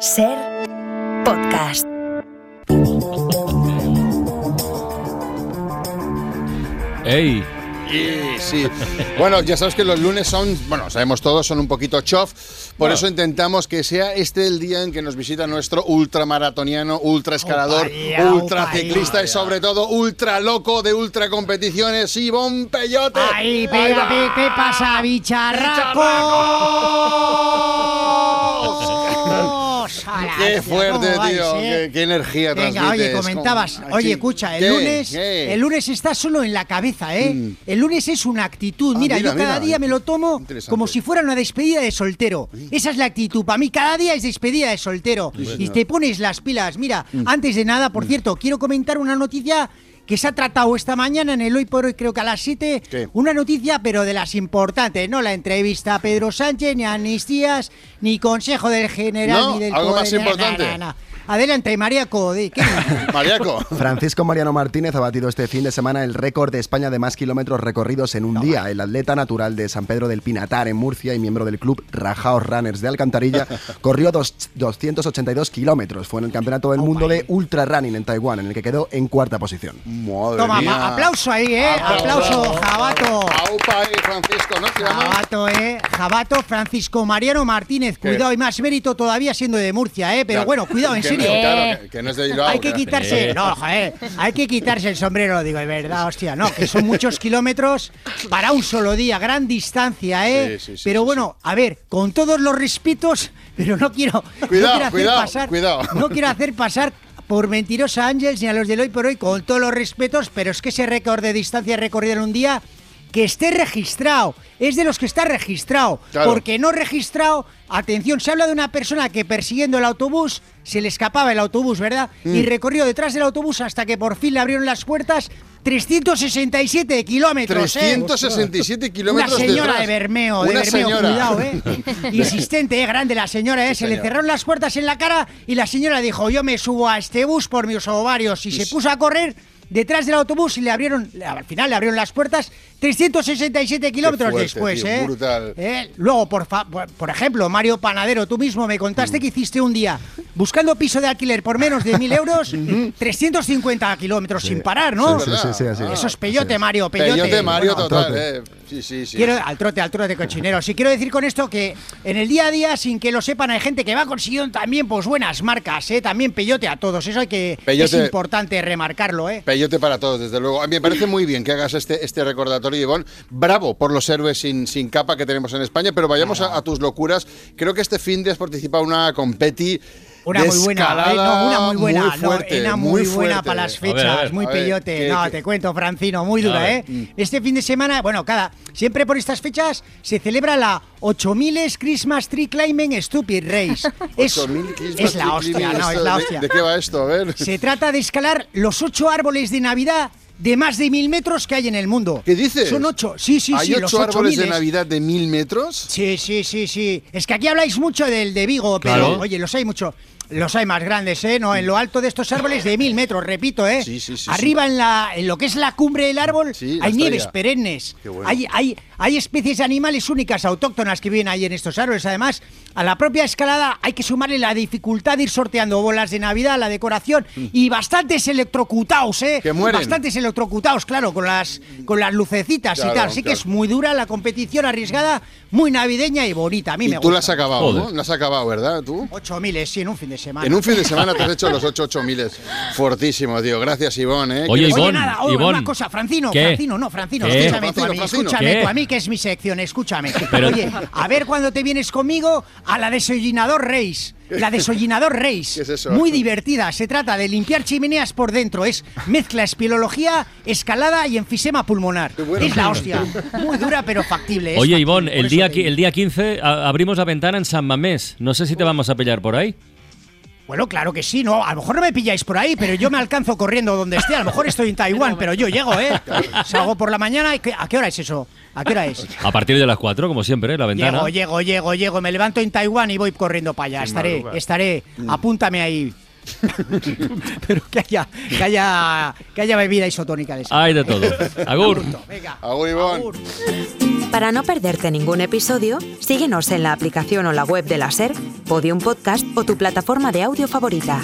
Ser podcast. ¡Ey! Y sí. Bueno, ya sabes que los lunes son, bueno, sabemos todos, son un poquito chof. Por Bueno. eso intentamos que sea este el día en que nos visita nuestro ultramaratoniano, ultra escalador, ultra ciclista y sobre todo ultra loco de ultra competiciones, Ivón Peyote. Ahí, pega, pe- ¿qué pasa, bicharracos? Qué fuerte, ¿cómo vais, tío. eh? Qué, qué energía Venga, oye, transmites. comentabas. ¿Cómo? Oye, escucha, el ¿Qué? lunes, ¿Qué? el lunes está solo en la cabeza, ¿eh? El lunes es una actitud. Ah, Mira, yo cada mira. día me lo tomo como si fuera una despedida de soltero. Esa es la actitud. Para mí, cada día es despedida de soltero. y te pones las pilas. Mira, Mm. antes de nada, por cierto, quiero comentar una noticia que se ha tratado esta mañana en el Hoy por Hoy, creo que a las 7. ¿Qué? Una noticia, pero de las importantes, no la entrevista a Pedro Sánchez, ni a amnistías, ni consejo del general, No, ni del algo más poder, na, importante. na, na. Adelante. ¿qué? Mariaco. Francisco Mariano Martínez ha batido este fin de semana el récord de España de más kilómetros recorridos en un día. El atleta natural de San Pedro del Pinatar en Murcia y miembro del club Rajaos Runners de Alcantarilla corrió dos- 282 kilómetros. Fue en el Campeonato del Mundo de Ultra Running en Taiwán, en el que quedó en cuarta posición. Madre Toma, mía. ma- aplauso ahí, ¿eh? Aplauso, Jabato. Aupa Francisco, ¿no? Jabato, ¿eh? Jabato Francisco Mariano Martínez. ¿Qué? Cuidado, y más mérito todavía siendo de Murcia, ¿eh? Pero Claro. bueno, cuidado, en Que serio. no, claro, que, que no es de Bilbao. Hay que quitarse, no, joder, hay que quitarse el sombrero, digo, de verdad, hostia, no, que son muchos kilómetros para un solo día, gran distancia, ¿eh? Sí, sí, sí, pero bueno, a ver, con todos los respetos, pero no quiero, no Cuidado, quiero hacer cuidado, pasar, cuidado. no quiero hacer pasar por mentirosa Ángels ni a los del hoy por hoy, con todos los respetos, pero es que ese récord de distancia recorrida en un día que esté registrado, es de los que está registrado, Claro. porque no registrado, atención, se habla de una persona que persiguiendo el autobús se le escapaba el autobús, ¿verdad? Y Mm. recorrió detrás del autobús hasta que por fin le abrieron las puertas 367 kilómetros, ¿eh? 367 kilómetros Una señora detrás. de Bermeo, de Una Bermeo, señora. cuidado, ¿eh? Insistente, ¿eh? Grande la señora, ¿eh? Se le cerraron las puertas en la cara y la señora dijo, yo me subo a este bus por mis ovarios. Y se puso a correr detrás del autobús y le abrieron, al final le abrieron las puertas 367 kilómetros después, tío, ¿eh? brutal. ¿Eh? Luego, por, fa- por, por ejemplo, Mario Panadero, tú mismo me Mm. contaste que hiciste un día buscando piso de alquiler por menos de mil euros, 350 kilómetros sin parar, ¿no? Sí, sí. Eso es peyote. Mario, peyote. Peyote Mario Bueno, total, trote. eh. Sí, sí, sí. Quiero, al trote, al trote cochinero. Sí, quiero decir con esto que en el día a día, sin que lo sepan, hay gente que va consiguiendo también pues buenas marcas, ¿eh? También peyote a todos. Eso hay que Peyote. es importante remarcarlo, ¿eh? Peyote para todos, desde luego. A mí me parece muy bien que hagas este, este recordatorio, Ivonne. Bravo por los héroes sin, sin capa que tenemos en España, pero vayamos a, a tus locuras. Creo que este fin de has participado en una competi. Una muy buena, ¿eh? no, una muy buena, muy no, fuerte, una muy, buena para las A ver, fechas, a ver. muy ver, peyote. ¿qué- no, te cuento, Francino, muy dura, ¿eh? ver. Este fin de semana, bueno, cada, siempre por estas fechas se celebra la 8000 Christmas Tree Climbing Stupid Race. Es, 8000 Christmas es la hostia, no, es la ¿de- hostia. ¿De qué va esto? A ver. Se trata de escalar los ocho árboles de Navidad de más de mil metros que hay en el mundo. ¿Qué dices? Son ocho. Sí, sí, ¿Hay sí. los ocho árboles de. Navidad de mil metros? Sí, sí, sí, sí. Es que aquí habláis mucho del de Vigo, pero Claro. oye, los hay mucho. Los hay más grandes, ¿eh? No, en lo alto de estos árboles de mil metros, repito, ¿eh? Sí, sí, sí, Arriba En, la, en lo que es la cumbre del árbol hay nieves perennes. Qué bueno. Hay, hay, hay especies de animales únicas, autóctonas que viven ahí en estos árboles. Además, a la propia escalada hay que sumarle la dificultad de ir sorteando bolas de Navidad, la decoración y bastantes electrocutados, ¿eh? Mm. Que mueren. Bastantes electrocutados, claro, con las, con las lucecitas Claro, y tal. Así que es muy dura la competición, arriesgada, muy navideña y bonita. A mí Y me tú gusta. la has acabado, Joder. ¿no? La has acabado, ¿verdad? ¿Tú? 8.000, sí, en un fin de semana. En un fin de semana te has hecho los 8 ocho miles. Fortísimo, tío. Gracias, Ivonne. ¿eh? Oye, ¿Quieres- Oye, Ivonne, nada, oye, Ivonne. una cosa, Francino, ¿Qué? Francino, no, Francino, ¿Qué? escúchame tú a mí, Francino, escúchame ¿Qué? tú a mí, que es mi sección, escúchame. Pero- Oye, a ver cuando te vienes conmigo a la desollinador Race. La desollinador Race. ¿Qué es eso? Muy divertida, se trata de limpiar chimeneas por dentro, es mezcla espeleología, escalada y enfisema pulmonar. Bueno. Es la hostia, muy dura pero factible. Oye, factible, Ivonne, el día, el día 15 a- abrimos la ventana en San Mamés. No sé si te vamos a pillar por ahí. Bueno, claro que sí, no, a lo mejor no me pilláis por ahí, pero yo me alcanzo corriendo donde esté. A lo mejor estoy en Taiwán, pero yo llego, ¿eh? Salgo por la mañana y ¿qué- ¿a qué hora es eso? ¿A qué hora es? A partir de las 4, como siempre, ¿eh? la ventana. Llego, llego, llego, llego. Me levanto en Taiwán y voy corriendo para allá. Estaré, estaré. Apúntame ahí. Pero que haya, que haya, que haya bebida isotónica de esa. Hay de todo. Agur. Venga. Agur, Ivonne. agur. Para no perderte ningún episodio, síguenos en la aplicación o la web de la SER, Podium Podcast o tu plataforma de audio favorita.